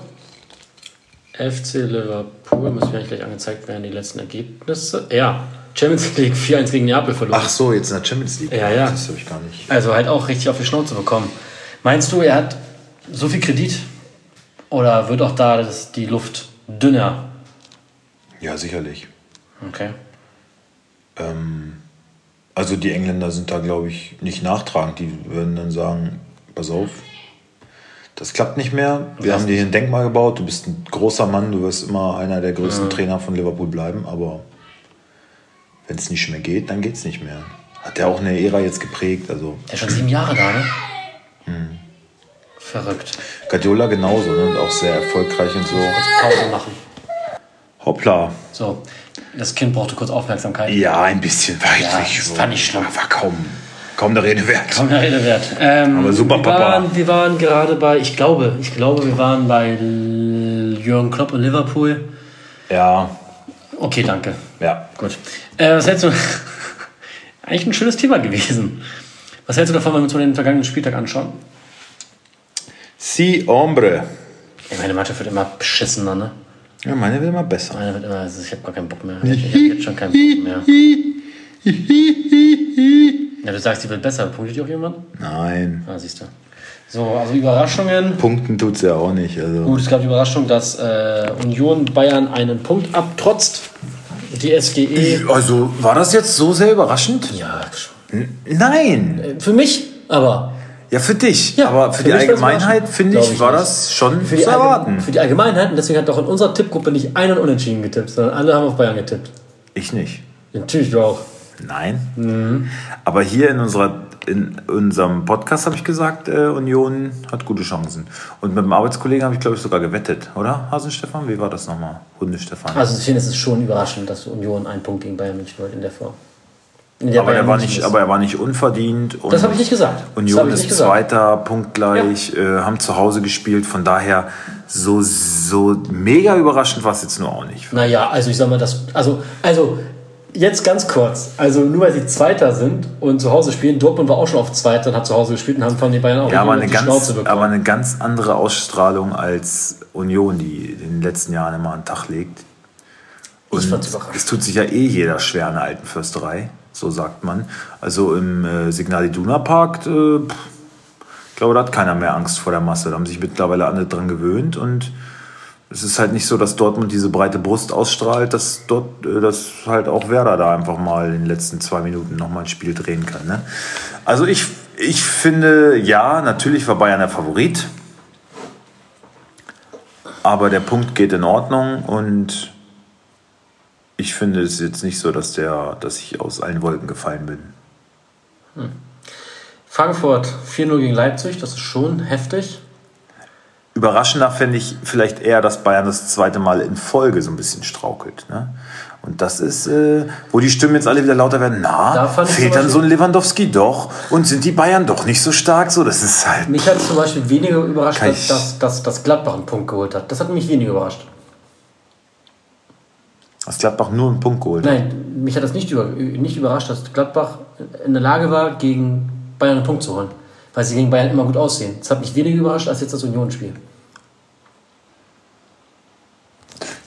FC Liverpool, müssen mir eigentlich gleich angezeigt werden, die letzten Ergebnisse. Ja, Champions League 4-1 gegen Neapel verloren. Ach so, jetzt in der Champions League. Ja, ja. Das habe ich gar nicht. Also halt auch richtig auf die Schnauze bekommen. Meinst du, er hat so viel Kredit? Oder wird auch da das, die Luft dünner? Ja, sicherlich. Okay. Ähm, also die Engländer sind da, glaube ich, nicht nachtragend. Die würden dann sagen, pass auf, das klappt nicht mehr. Wir haben dir hier ein Denkmal gebaut. Du bist ein großer Mann. Du wirst immer einer der größten Trainer von Liverpool bleiben. Aber wenn es nicht mehr geht, dann geht es nicht mehr. Hat er auch eine Ära jetzt geprägt. Also Der ist schon sieben Jahre da, ne? Hm. Verrückt. Guardiola genauso. Ne? Und auch sehr erfolgreich und so. Kurz Pause machen. Hoppla. So, das Kind brauchte kurz Aufmerksamkeit. Ja, ein bisschen weit. Ja, Ich- das war nicht schlimm. War kaum, kaum der Rede wert. Kaum der Rede wert. Ähm, Aber super, wir Papa. Waren, wir waren gerade bei, ich glaube, ich glaube, wir waren bei Jürgen Klopp und Liverpool. Ja, Okay, danke. ja. Gut. Äh, was hältst du? Eigentlich ein schönes Thema gewesen. Was hältst du davon, wenn wir uns mal den vergangenen Spieltag anschauen? Si, hombre. Ja, meine Mannschaft wird immer beschissener, ne? Ja, meine wird immer besser. Meine wird immer, also ich habe gar keinen Bock mehr. Ich habe jetzt schon keinen Bock mehr. Ja, du sagst, die wird besser. Punktet die auch jemand? Nein. Ah, siehst du. So, also Überraschungen. Punkten tut es ja auch nicht. Also. Gut, es gab die Überraschung, dass äh, Union Bayern einen Punkt abtrotzt. Die SGE. Also war das jetzt so sehr überraschend? Ja, schon. Nein. Für mich aber. Ja, für dich. Ja, Aber für, für die Allgemeinheit, finde ich, war nicht. das schon Für zu erwarten. für die Allgemeinheit, und deswegen hat doch in unserer Tippgruppe nicht einer Unentschieden getippt, sondern alle haben auf Bayern getippt. Ich nicht. Natürlich du auch. Nein. Aber hier in, unserer, in unserem Podcast habe ich gesagt, äh, Union hat gute Chancen. Und mit dem Arbeitskollegen habe ich, glaube ich, sogar gewettet, oder? Hasenstefan? Wie war das nochmal? Hunde-Stefan. Also ich finde, es ist schon überraschend, dass Union einen Punkt gegen Bayern München holt in der Form. Der aber, er war nicht, aber er war nicht unverdient. Das habe ich nicht gesagt. Union ich ist. Zweiter, punktgleich, äh, haben zu Hause gespielt. Von daher, so, so mega überraschend war es jetzt nur auch nicht. Naja, also ich sag mal, das. Also, also jetzt ganz kurz. Also nur weil sie Zweiter sind und zu Hause spielen, Dortmund war auch schon auf Zweiter und hat zu Hause gespielt und haben von den Bayern auch Ja, aber eine, die Schnauze ganz, bekommen. aber eine ganz andere Ausstrahlung als Union, die in den letzten Jahren immer an den Tag legt. Und fand's überraschend. es tut sich ja eh jeder schwer in der alten Fürsterei, so sagt man. Also im äh, Signal Iduna Park, äh, ich glaube, da hat keiner mehr Angst vor der Masse. Da haben sich mittlerweile alle dran gewöhnt und es ist halt nicht so, dass Dortmund diese breite Brust ausstrahlt, dass dort, äh, dass halt auch Werder da einfach mal in den letzten zwei Minuten nochmal ein Spiel drehen kann. Ne? Also ich, ich finde, ja, natürlich war Bayern der Favorit. Aber der Punkt geht in Ordnung und ich finde es jetzt nicht so, dass, der, dass ich aus allen Wolken gefallen bin. Frankfurt 4-0 gegen Leipzig, das ist schon heftig. Überraschender fände ich vielleicht eher, dass Bayern das zweite Mal in Folge so ein bisschen straukelt. Ne? Und das ist, äh, wo die Stimmen jetzt alle wieder lauter werden, Da na, ich fehlt dann so ein Lewandowski doch und sind die Bayern doch nicht so stark? So, das ist halt. Mich hat zum Beispiel weniger überrascht, dass, dass, dass Gladbach einen Punkt geholt hat. Das hat mich weniger überrascht. Das Gladbach nur einen Punkt geholt. Nein, mich hat das nicht, über, nicht überrascht, dass Gladbach in der Lage war, gegen Bayern einen Punkt zu holen. Weil sie gegen Bayern immer gut aussehen. Das hat mich weniger überrascht als jetzt das Union-Spiel.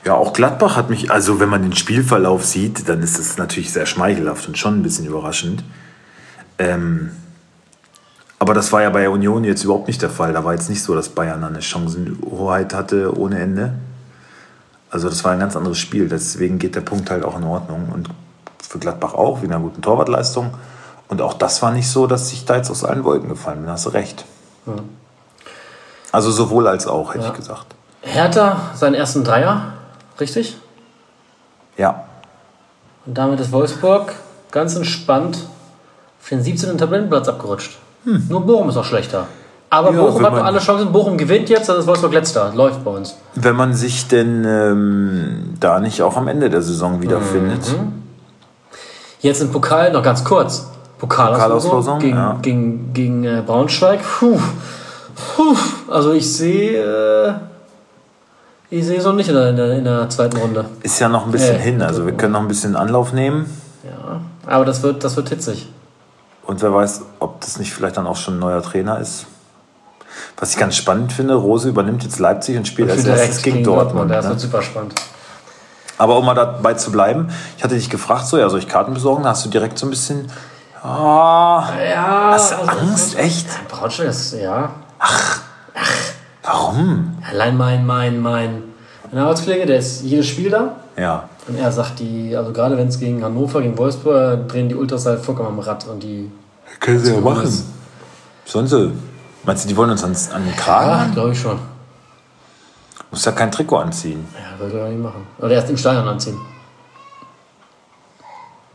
Ja, auch Gladbach hat mich, also wenn man den Spielverlauf sieht, dann ist es natürlich sehr schmeichelhaft und schon ein bisschen überraschend. Ähm, aber das war ja bei der Union jetzt überhaupt nicht der Fall. Da war jetzt nicht so, dass Bayern eine Chancenhoheit hatte ohne Ende. Also das war ein ganz anderes Spiel. Deswegen geht der Punkt halt auch in Ordnung. Und für Gladbach auch, wegen einer guten Torwartleistung. Und auch das war nicht so, dass ich da jetzt aus allen Wolken gefallen bin. Hast du recht. Also sowohl als auch, hätte ich gesagt. Hertha seinen ersten Dreier, richtig? Ja. Und damit ist Wolfsburg ganz entspannt auf den 17. Tabellenplatz abgerutscht. Nur Bochum ist auch schlechter. Aber. Ja, Bochum hat noch alle Chancen. Bochum gewinnt jetzt, dann ist Wolfsburg letzter. Läuft bei uns. Wenn man sich denn ähm, da nicht auch am Ende der Saison wiederfindet. Jetzt im Pokal noch ganz kurz. Pokalauslosung gegen, ja. gegen, gegen äh, Braunschweig. Puh. Puh. Also ich sehe äh, ich sehe so nicht in der, in, der, in der zweiten Runde. Ist ja noch ein bisschen Äh, hin. Also wir können noch ein bisschen Anlauf nehmen. Ja. Aber das wird, das wird hitzig. Und wer weiß, ob das nicht vielleicht dann auch schon ein neuer Trainer ist. Was ich ganz spannend finde, Rose übernimmt jetzt Leipzig und spielt als erstes gegen, Dortmund. Das ne? wird super spannend. Aber um mal dabei zu bleiben, ich hatte dich gefragt, so, ja, soll ich Karten besorgen? Da hast du direkt so ein bisschen. Ah, Ja. hast du Angst? Echt? Braunschweig ist, ja. Warum? Allein mein, mein, mein, mein Arbeitskollege, der ist jedes Spiel da. Ja. Und er sagt, die, also gerade wenn es gegen Hannover, gegen Wolfsburg, drehen die Ultras halt vollkommen am Rad und die. Können sie ja machen. Sollen sie? Meinst du, die wollen uns ans, an den Kragen? Ja, glaube ich schon. Muss ja kein Trikot anziehen. Ja, würde er nicht machen. Oder erst im Stadion anziehen.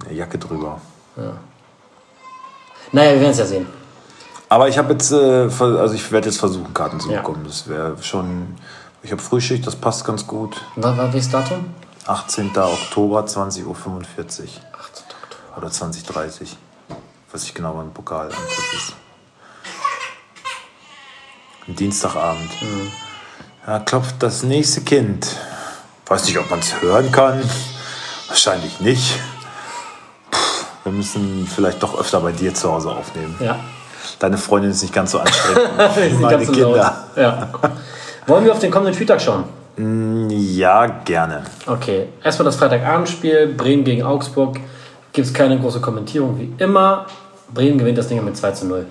Eine Jacke drüber. Naja, wir werden es ja sehen. Aber ich habe jetzt, äh, also ich werde jetzt versuchen, Karten zu Ja. bekommen. Das wäre schon. Ich habe Frühschicht, das passt ganz gut. Was war welches Datum? 18. Oktober, 20.45 Uhr. 18. Oktober. Oder 20.30 Uhr. Weiß ich genau, wann Pokal ist. Dienstagabend. Da klopft das nächste Kind. Weiß nicht, ob man es hören kann. Wahrscheinlich nicht. Puh, wir müssen vielleicht doch öfter bei dir zu Hause aufnehmen. Ja. Deine Freundin ist nicht ganz so anstrengend wie meine so Kinder. Ja. Wollen wir auf den kommenden Spieltag schauen? Ja, gerne. Okay, erstmal das Freitagabendspiel, Bremen gegen Augsburg. Gibt es keine große Kommentierung wie immer. Bremen gewinnt das Ding mit 2 zu 0.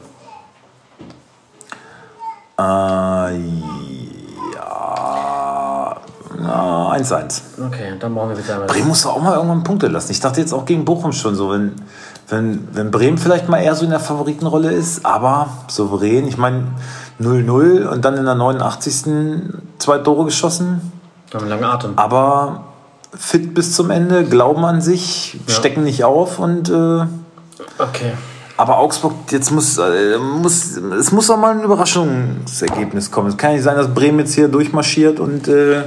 Äh, ja. Na, 1-1. Okay, dann brauchen wir einmal. Bremen muss doch auch mal irgendwann Punkte lassen. Ich dachte jetzt auch gegen Bochum schon so, wenn, wenn, wenn Bremen vielleicht mal eher so in der Favoritenrolle ist, aber souverän. Ich meine, 0-0 und dann in der 89. zwei Tore geschossen. Haben langen Atem. Aber fit bis zum Ende, glauben an sich, stecken nicht auf und äh, Okay. Aber Augsburg, jetzt muss, äh, muss es muss auch mal ein Überraschungsergebnis kommen. Es kann nicht sein, dass Bremen jetzt hier durchmarschiert und äh,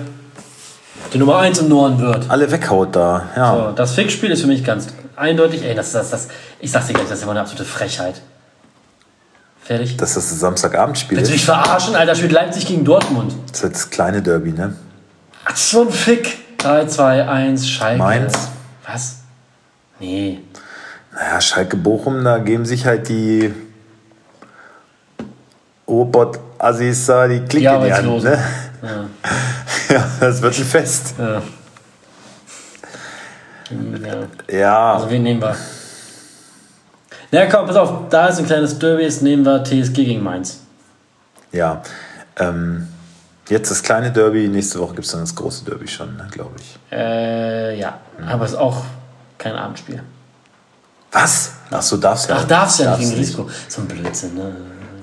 Die Nummer 1 im Norden wird. alle weghaut da. Ja. So, das Fixspiel ist für mich ganz eindeutig. Ey, das, das, das, ich sag's dir gleich, das ist immer eine absolute Frechheit. Fertig. Dass das das Samstagabendspiel Willst du ist. mich verarschen? Alter, spielt Leipzig gegen Dortmund. Das ist halt das kleine Derby, ne? Ach, so ein Fick. 3, 2, 1, Schalke. Mainz. Was? Nee. Schalke Bochum, da geben sich halt die Robot-Assis da die Klick Ja, in die Hand. Ne? Ja. das wird ein Fest. Ja. ja. Ja, Also, wen nehmen wir? Na komm, pass auf, da ist ein kleines Derby, jetzt nehmen wir TSG gegen Mainz. ja. Ähm, jetzt das kleine Derby, nächste Woche gibt es dann das große Derby schon, ne, glaube ich. Äh, ja. Aber es ist auch kein Abendspiel. Was? Ach so, darfst ja. Ach, darfst du ja nicht nicht. Risiko. So ein Blödsinn, ne?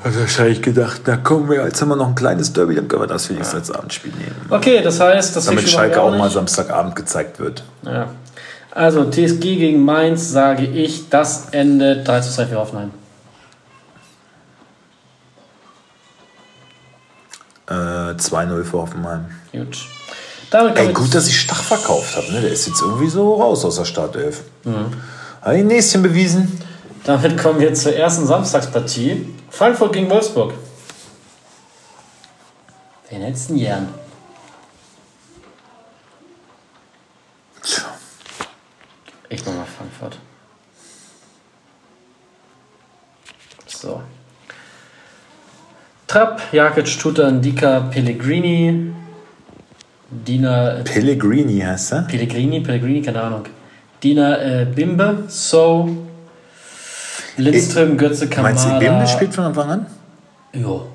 Hat wahrscheinlich gedacht, na komm, jetzt haben wir noch ein kleines Derby, dann können wir das wenigstens als Abendspiel nehmen. Okay, das heißt, das Damit Schalke auch mal nicht. Samstagabend gezeigt wird. Ja. Also, TSG gegen Mainz, sage ich, das endet 3 zu 2 für Hoffenheim. Äh, 2-0 für Hoffenheim. Gut. Damit Ey, wir gut, dass ich Stach verkauft habe. Ne? Der ist jetzt irgendwie so raus aus der Startelf. Hat ein Näschen bewiesen. Damit kommen wir zur ersten Samstagspartie. Frankfurt gegen Wolfsburg. Du denn gern? Tja. Ich mach mal Frankfurt. So. Trapp, Jakic, Tuta, Ndika, Pellegrini, Dina, Pellegrini heißt er. Pellegrini, Pellegrini, keine Ahnung. Dina äh, Bimbe, So, Lindström, Götze, Kamada. Meinst du, Bimbe spielt von Anfang an? Jo,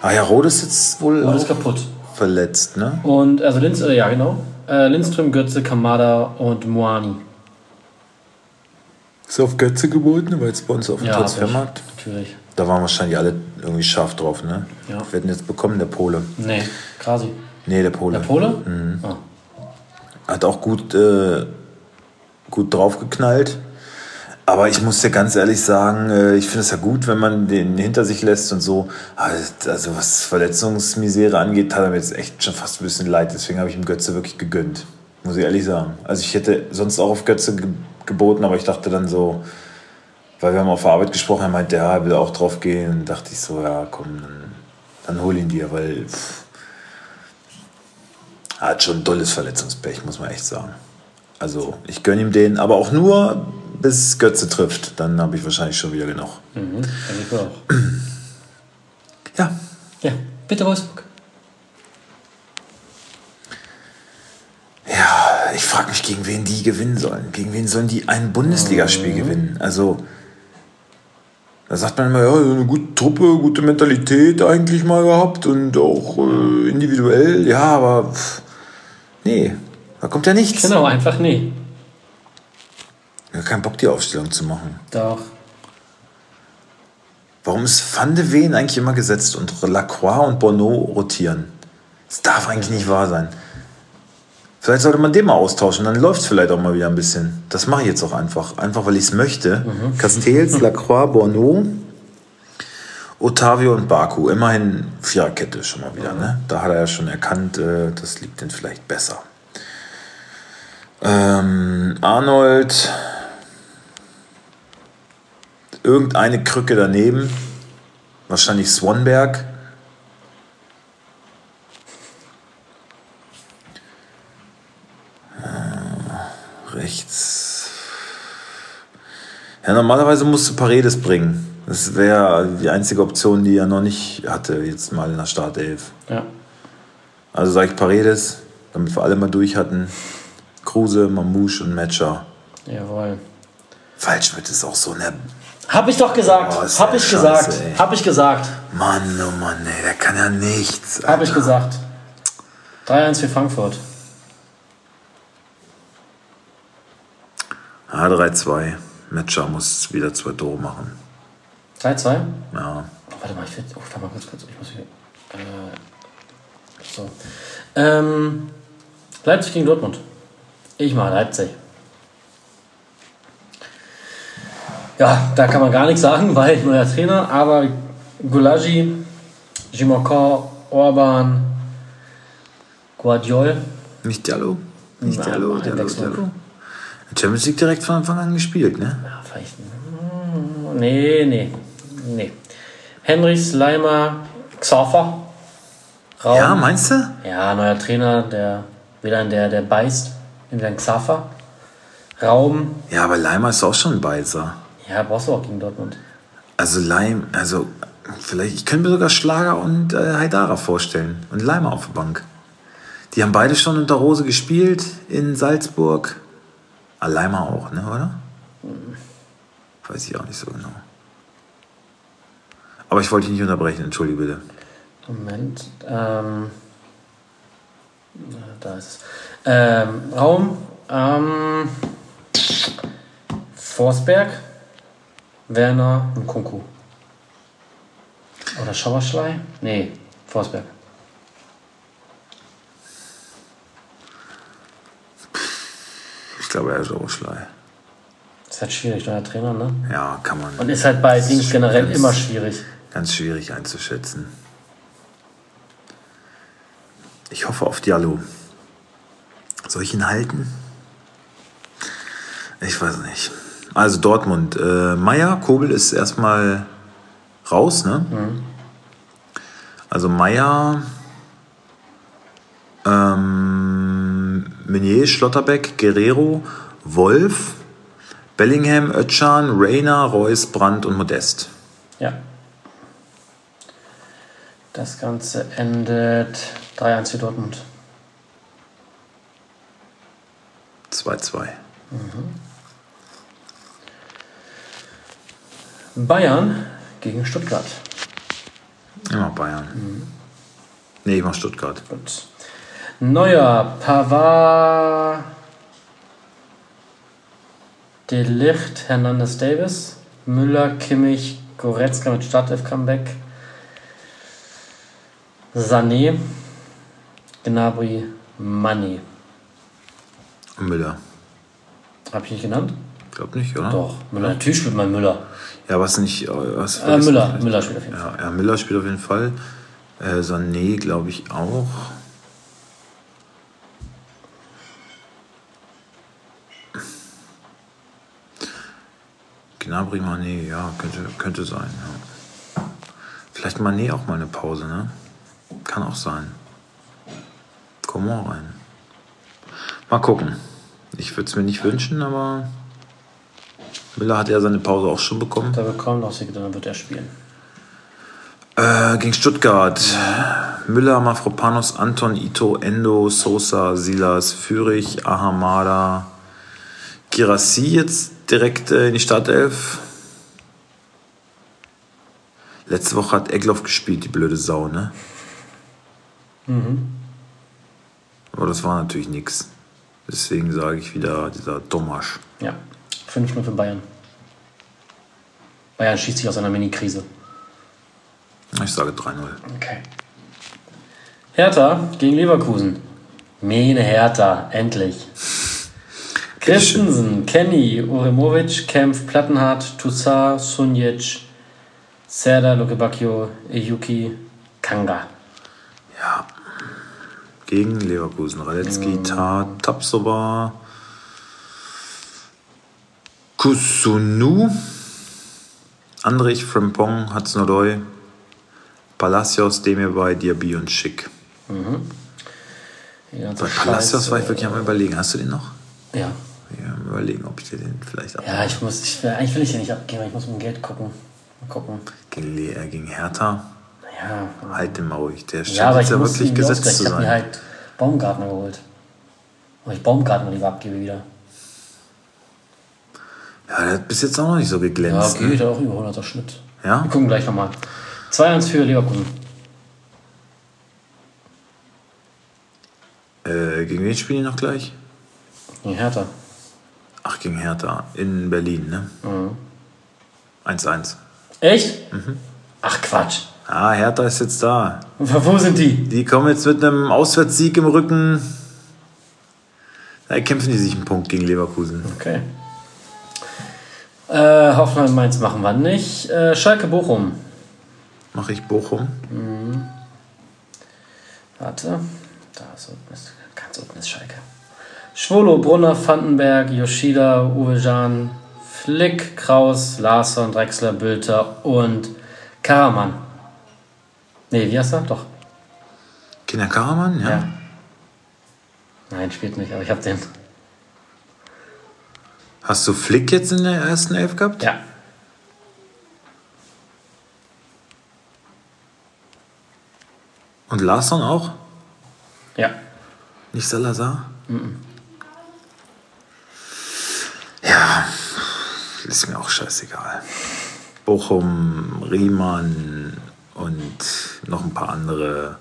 Ah ja, Rode ist jetzt wohl und ist kaputt. verletzt, ne? Und, also Linz, äh, ja genau. Äh, Lindström, Götze, Kamada und Moani. Ist auf Götze geboten, weil es bei uns auf dem Ja, Transfermarkt. ich. Natürlich. Da waren wahrscheinlich alle irgendwie scharf drauf, ne? Ja. Wir hätten jetzt bekommen, der Pole. Nee, Krasi. Nee, der Pole. Der Pole? Mhm. Ah. Hat auch gut, äh, gut draufgeknallt. Aber ich muss dir ganz ehrlich sagen, äh, ich finde es ja gut, wenn man den hinter sich lässt und so. Also was Verletzungsmisere angeht, hat er mir jetzt echt schon fast ein bisschen leid. Deswegen habe ich ihm Götze wirklich gegönnt. Muss ich ehrlich sagen. Also ich hätte sonst auch auf Götze ge geboten, aber ich dachte dann so, weil wir haben auf der Arbeit gesprochen, er meinte, ja, er will auch drauf gehen. Und dachte ich so, ja, komm, dann, dann hol ihn dir, weil pff, er hat schon dolles Verletzungspech, muss man echt sagen. Also ich gönne ihm den, aber auch nur, bis Götze trifft. Dann habe ich wahrscheinlich schon wieder genug. Mhm, ich auch. Ja, Ja, bitte Wolfsburg. ja ich frage mich, gegen wen die gewinnen sollen. Gegen wen sollen die ein Bundesligaspiel gewinnen? Also, da sagt man immer, ja, eine gute Truppe, gute Mentalität eigentlich mal gehabt und auch äh, individuell. Ja, aber pff, nee, da kommt ja nichts. Genau, einfach nee. Ich habe keinen Bock, die Aufstellung zu machen. Doch. Warum ist Van de Ven eigentlich immer gesetzt und Lacroix und Bono rotieren? Das darf eigentlich nicht wahr sein. Vielleicht sollte man den mal austauschen, dann läuft es vielleicht auch mal wieder ein bisschen. Das mache ich jetzt auch einfach. Einfach, weil ich es möchte. Castells, Lacroix, Bono, Otavio und Baku. Immerhin Viererkette schon mal wieder. Ne? Da hat er ja schon erkannt, äh, das liegt denn vielleicht besser. Ähm, Arnold, irgendeine Krücke daneben. Wahrscheinlich Swanberg. Äh, rechts. Ja, normalerweise musst du Paredes bringen. Das wäre die einzige Option, die er noch nicht hatte, jetzt mal in der Startelf. Ja. Also sage ich Paredes, damit wir alle mal durch hatten. Kruse, Mamouche und Metscher. Jawohl. Waldschmidt ist auch so eine Hab ich doch gesagt. Ist Hab ich Scheiße, gesagt. ey. Hab ich gesagt. Mann, oh Mann, ey, der kann ja nichts. Hab ich Alter. gesagt. 3-1 für Frankfurt. Ah, 3-2. Metscher muss wieder zwei Tore machen. 3-2. Ja. Oh, warte mal, ich will. Oh, warte mal kurz, kurz. Ich muss hier. Äh, so. Ähm, Leipzig gegen Dortmund. Ich mache Leipzig. Ja, da kann man gar nichts sagen, weil neuer Trainer, aber Gulagi, Jimokor, Orban, Guardiol. Nicht Diallo? Nicht Nein, Diallo, Diallo. Diallo. Champions League direkt von Anfang an gespielt, ne? Ja, vielleicht. hm, Nee, nee. Nee. Henrichs, Leimer, Xaver. Raum. Ja, meinst du? Ja, neuer Trainer, der wieder ein der, der beißt. Wieder ein Xaver. Raum. Ja, aber Leimer ist auch schon ein Beißer. Ja, brauchst du auch gegen Dortmund. Also Leim, also vielleicht, ich könnte mir sogar Schlager und äh, Haidara vorstellen. Und Leimer auf der Bank. Die haben beide schon unter Rose gespielt in Salzburg. Ah, Leimer auch, ne, oder? Weiß ich auch nicht so genau. Aber ich wollte dich nicht unterbrechen, entschuldige bitte. Moment. Ähm, da ist es. Ähm, Raum. Ähm, Forsberg, Werner und Kunku. Oder Schauerschlei? Nee, Forsberg. Ich glaube, er ist Oschlei. Ist halt schwierig, neuer Trainer, ne? Ja, kann man. Und ist halt bei Dings generell Ganz- immer schwierig. Ganz schwierig einzuschätzen. Ich hoffe auf Diallo. Soll ich ihn halten? Ich weiß nicht. Also Dortmund. Äh, Meier, Kobel ist erstmal raus, ne? Also Meier, ähm, Meunier, Schlotterbeck, Guerrero, Wolf, Bellingham, Özcan, Rayner, Reus, Brandt und Modest. Ja. Das Ganze endet 3-1 für Dortmund. 2-2. Bayern gegen Stuttgart. Immer Bayern. Nee, ich mach Stuttgart. Gut. Neuer Pavard, De Licht, Hernandez Davis, Müller, Kimmich, Goretzka mit Startelf-Comeback, Sané, Gnabry, Money. Müller. Hab ich nicht genannt? Glaub nicht, oder? Doch, Müller. Natürlich spielt man Müller. Ja, was nicht. äh, Was Äh, Müller, Müller spielt auf jeden Fall. Ja, ja, Müller spielt auf jeden Fall. Äh, Sané, glaube ich, auch. Gnabry, Mané, ja, könnte, könnte sein. Ja. Vielleicht Mané auch mal eine Pause, ne? Kann auch sein. Coman rein. Mal gucken. Ich würde es mir nicht wünschen, aber Müller hat ja seine Pause auch schon bekommen. Da bekommt auch sie, dann wird er spielen. Äh, gegen Stuttgart. Müller, Mafropanos, Anton, Ito, Endo, Sosa, Silas, Fürich, Ahamada, Girassi jetzt direkt äh, in die Startelf. Letzte Woche hat Egloff gespielt, die blöde Sau, ne? Aber das war natürlich nichts. Deswegen sage ich wieder dieser Tomasch. Ja, 5-0 für Bayern. Bayern schießt sich aus einer Mini-Krise. Ich sage 3-0. Okay. Hertha gegen Leverkusen. Mene Hertha, endlich. Christensen, Kenny, Uremovic, Kempf, Plattenhardt, Toussaint, Sunjic, Serdar, Lukebakio, Eyuki, Kanga. Ja. Gegen Leverkusen. Radetzky, Tat, Tapsova, Kusunu, Andrich, Frimpong, Hatznodoy, Palacios, Demirbay, Diaby und Schick. Ganze Bei Palacios war ich wirklich am überlegen. Hast du den noch? Ja. Ja, überlegen, ob ich dir den vielleicht ab. Ja, ich muss, ich, eigentlich will ich den nicht abgeben, ich muss mit dem Geld gucken. Mal gucken. Gegen, äh, gegen Hertha. Ja, Halt den mal ruhig. Der scheint ja aber jetzt ich ja wirklich gesetzt zu Ich habe mir sein. halt Baumgartner geholt. Ob ich Baumgartner lieber abgebe wieder. Ja, der hat bis jetzt auch noch nicht so Ja, geglänzt. geht ne? auch über 100er Schnitt. Ja? Wir gucken gleich nochmal. 2-1 für Leverkusen. Äh, gegen wen spielen die noch gleich? Gegen Hertha. Ach, gegen Hertha. In Berlin, ne? Mhm. 1-1. Echt? Mhm. Ach Quatsch. Ah, Hertha ist jetzt da. Wo sind die? Die kommen jetzt mit einem Auswärtssieg im Rücken Da kämpfen die sich einen Punkt gegen Leverkusen. Okay. Äh, Hoffenheim Mainz machen wir nicht. Äh, Schalke Bochum. Mache ich Bochum. Warte. Da ist unten ist, ganz unten ist Schalke. Schwolo, Brunner, Vandenberg, Yoshida, Uwe Jan, Flick, Kraus, Larsson, Drexler, Bülter und Karaman. Nee, wie heißt er? Doch. Kinder Karaman, ja. Ja. Nein, spielt nicht, aber ich hab den. Hast du Flick jetzt in der ersten Elf gehabt? Ja. Und Larsson auch? Ja. Nicht Salazar? Ja, ist mir auch scheißegal. Bochum, Riemann und noch ein paar andere.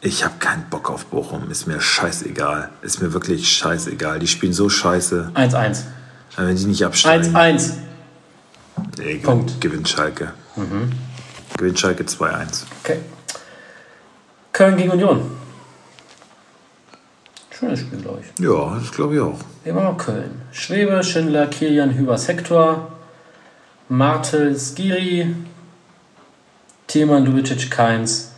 Ich habe keinen Bock auf Bochum. Ist mir scheißegal. Ist mir wirklich scheißegal. Die spielen so scheiße. 1-1. Wenn die nicht absteigen, 1-1. nee, Punkt. Mhm. gewinnt Schalke. Gewinnt Schalke 2-1. Okay. Köln gegen Union. Schönes Spiel, glaube ich. Ja, das glaube ich auch. Immer noch Köln. Schwebe, Schindler, Kilian, Hübers, Hector, Martel, Skiri, Thielmann, Lubicic, Keins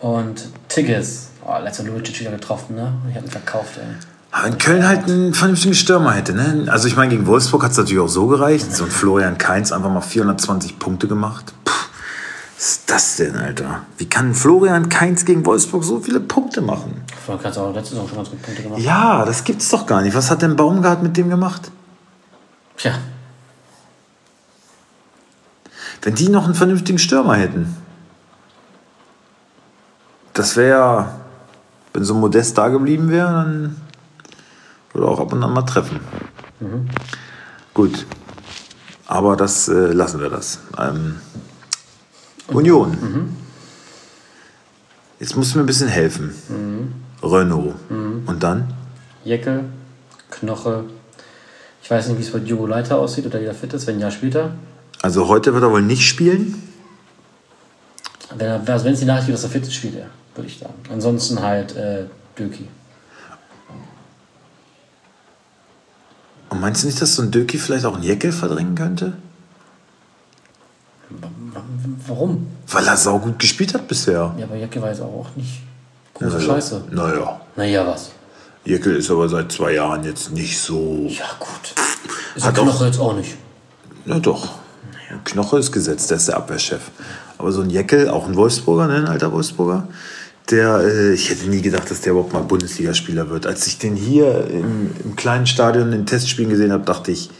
und Tigges. Oh, letzter Lubicic wieder getroffen, ne? Ich habe ihn verkauft, ey. Aber wenn Köln halt einen vernünftigen Stürmer hätte, ne? Also ich meine, gegen Wolfsburg hat es natürlich auch so gereicht. So ein Florian Kainz einfach mal 420 Punkte gemacht. Puh, was ist das denn, Alter? Wie kann Florian Kainz gegen Wolfsburg so viele Punkte machen? Vorhin kannst du auch letzte Saison schon ganz gut Punkte gemacht. Ja, das gibt's doch gar nicht. Was hat denn Baumgart mit dem gemacht? Tja, Wenn die noch einen vernünftigen Stürmer hätten. Das wäre ja, wenn so modest da geblieben wäre, dann würde er auch ab und an mal treffen. Gut. Aber das äh, lassen wir das. Ähm, Union. Jetzt musst du mir ein bisschen helfen. Renault. Und dann? Jeckel, Knoche. Ich weiß nicht, wie es bei Diogo Leiter aussieht oder jeder fit ist. Wenn ja, spielt er. Also heute wird er wohl nicht spielen. Wenn, er, also wenn es die Nachricht gibt, dass er fit ist, spielt er, würde ich sagen. Ansonsten halt äh, Döki. Und meinst du nicht, dass so ein Döki vielleicht auch einen Jeckel verdrängen könnte? Warum? Weil er saugut gespielt hat bisher. Ja, aber Jeckel war jetzt auch nicht große Naja. Scheiße. Naja. Naja, was? Jeckel ist aber seit zwei Jahren jetzt nicht so. Ja, gut. Ist Hat der auch- jetzt auch nicht. Na doch. Knoche ist gesetzt, der ist der Abwehrchef. Aber so ein Jeckel, auch ein Wolfsburger, ne, ein alter Wolfsburger, der, äh, ich hätte nie gedacht, dass der überhaupt mal Bundesligaspieler wird. Als ich den hier im, im kleinen Stadion in Testspielen gesehen habe, dachte ich,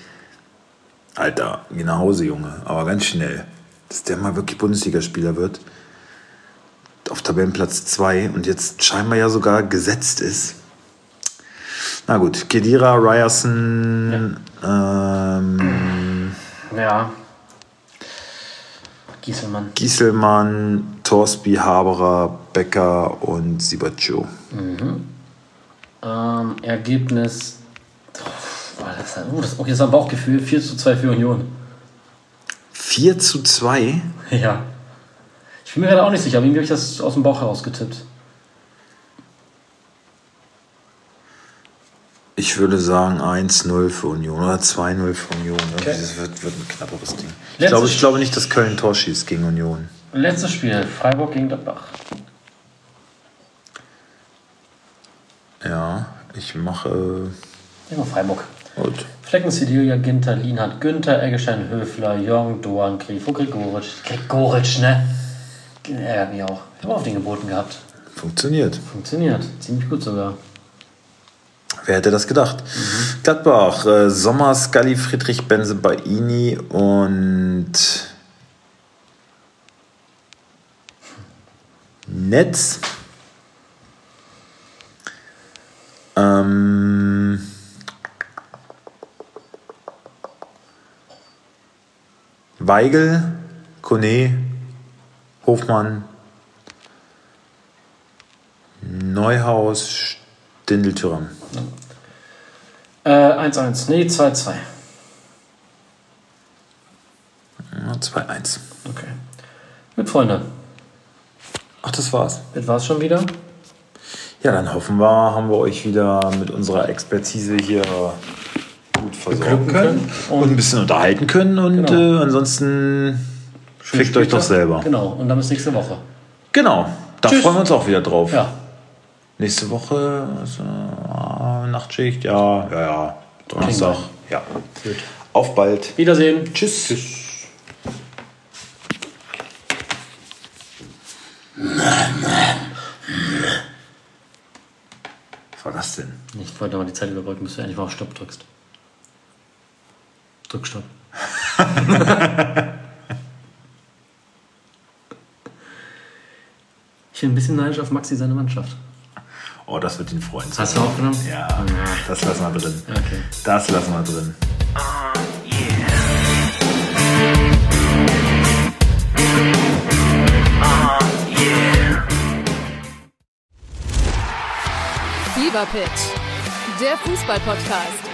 Alter, geh nach Hause, Junge. Aber ganz schnell. Dass der mal wirklich Bundesligaspieler wird. Auf Tabellenplatz 2 und jetzt scheinbar ja sogar gesetzt ist. Na gut, Kedira, Ryerson, ähm, Ja. Gieselmann. Gieselmann, Torsby, Haberer, Becker und Sibaccio. Ähm, Ergebnis. Oh, das, oh, das, okay, das ist ein Bauchgefühl. 4 zu 2 für Union. 4 zu 2. Ja. Ich bin mir gerade auch nicht sicher, aber irgendwie habe ich das aus dem Bauch heraus getippt. Ich würde sagen 1-0 für Union oder 2-0 für Union. Okay. Das wird, wird ein knapperes Ding. Ich glaube, ich glaube nicht, dass Köln Tor schießt gegen Union. Letztes Spiel, Freiburg gegen Gladbach. Ja, ich mache. Immer Freiburg. Gut. Flecken, Sedilia, Ginter, Lienhardt, Günther, Eggestein, Höfler, Jong, Doan, Grifo, Gregoritsch. Gregoritsch, ne? Ärgert mich auch. Ich habe auf den geboten gehabt. Funktioniert. Funktioniert. Ziemlich gut sogar. Wer hätte das gedacht? Gladbach, äh, Sommer, Scully, Friedrich, Benze, Baini und Netz. Ähm, Weigel, Kone, Hofmann, Neuhaus, Stindl-Thüram. Äh, 1-1. Nee, 2-2. Ja, 2-1. Okay. Mit Freunde. Ach, das war's. Das war's schon wieder. Ja, dann hoffen wir, haben wir euch wieder mit unserer Expertise hier gut versorgen können können. und, ein bisschen unterhalten können. Und Genau. äh, ansonsten fickt euch doch selber. Genau, und dann bis nächste Woche. Genau, da Tschüss. freuen wir uns auch wieder drauf. Ja, Nächste Woche also, ah, Nachtschicht, ja, ja, ja. Donnerstag, ja. Auf bald. Wiedersehen. Tschüss. Tschüss. Was war das denn? Ich wollte noch mal die Zeit überbrücken, bis du endlich mal auf Stopp drückst. Drück Stopp. ich bin ein bisschen neidisch auf Maxi seine Mannschaft. Oh, das wird ihn freuen. Hast du aufgenommen? Ja, das lassen wir drin. Okay. Das lassen wir drin. Fever Pitch, der Fußball-Podcast.